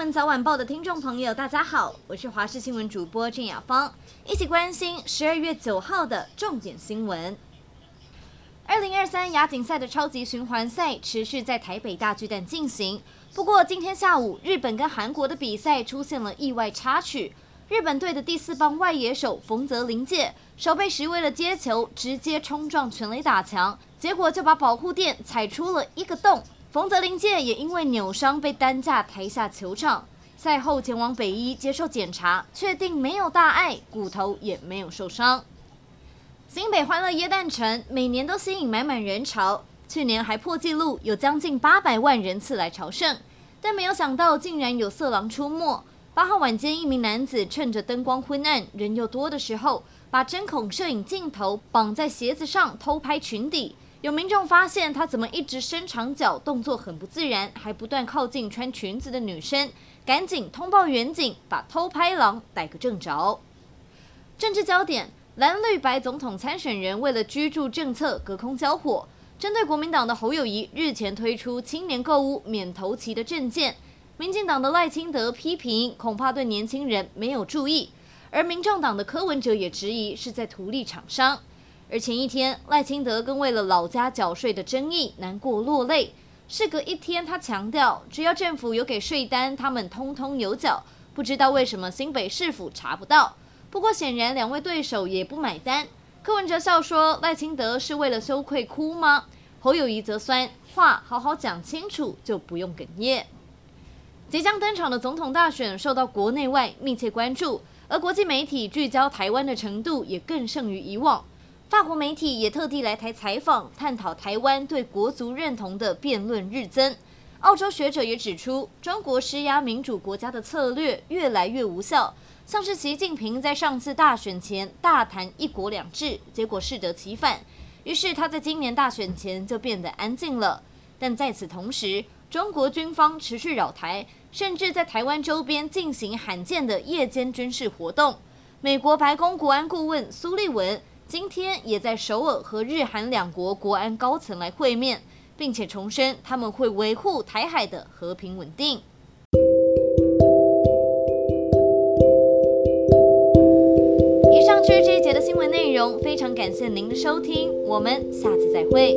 闻早晚报的听众朋友，大家好，我是华视新闻主播郑雅芳，一起关心十二月九号的重点新闻。二零二三亚锦赛的超级循环赛持续在台北大巨蛋进行，不过今天下午日本跟韩国的比赛出现了意外插曲，日本队的第四棒外野手冯泽林介守备时为了接球，直接冲撞全垒打墙，结果就把保护垫踩出了一个洞。冯泽临介也因为扭伤被担架抬下球场，赛后前往北医接受检查，确定没有大碍，骨头也没有受伤。新北欢乐椰蛋城每年都吸引满满人潮，去年还破纪录，有将近八百万人次来朝圣，但没有想到竟然有色狼出没。八号晚间，一名男子趁着灯光昏暗、人又多的时候，把针孔摄影镜头绑在鞋子上偷拍裙底。有民众发现他怎么一直伸长脚，动作很不自然，还不断靠近穿裙子的女生，赶紧通报远警，把偷拍狼逮个正着。政治焦点：蓝绿白总统参选人为了居住政策隔空交火，针对国民党的侯友谊日前推出青年购物免头期的政见，民进党的赖清德批评恐怕对年轻人没有注意，而民众党的柯文哲也质疑是在图利厂商。而前一天，赖清德更为了老家缴税的争议难过落泪。事隔一天，他强调，只要政府有给税单，他们通通有缴。不知道为什么新北市府查不到。不过显然两位对手也不买单。柯文哲笑说：“赖清德是为了羞愧哭吗？”侯友谊则酸：“话好好讲清楚，就不用哽咽。”即将登场的总统大选受到国内外密切关注，而国际媒体聚焦台湾的程度也更胜于以往。法国媒体也特地来台采访，探讨台湾对国族认同的辩论日增。澳洲学者也指出，中国施压民主国家的策略越来越无效，像是习近平在上次大选前大谈“一国两制”，结果适得其反，于是他在今年大选前就变得安静了。但在此同时，中国军方持续扰台，甚至在台湾周边进行罕见的夜间军事活动。美国白宫国安顾问苏利文。今天也在首尔和日韩两国国安高层来会面，并且重申他们会维护台海的和平稳定。以上就是这一节的新闻内容，非常感谢您的收听，我们下次再会。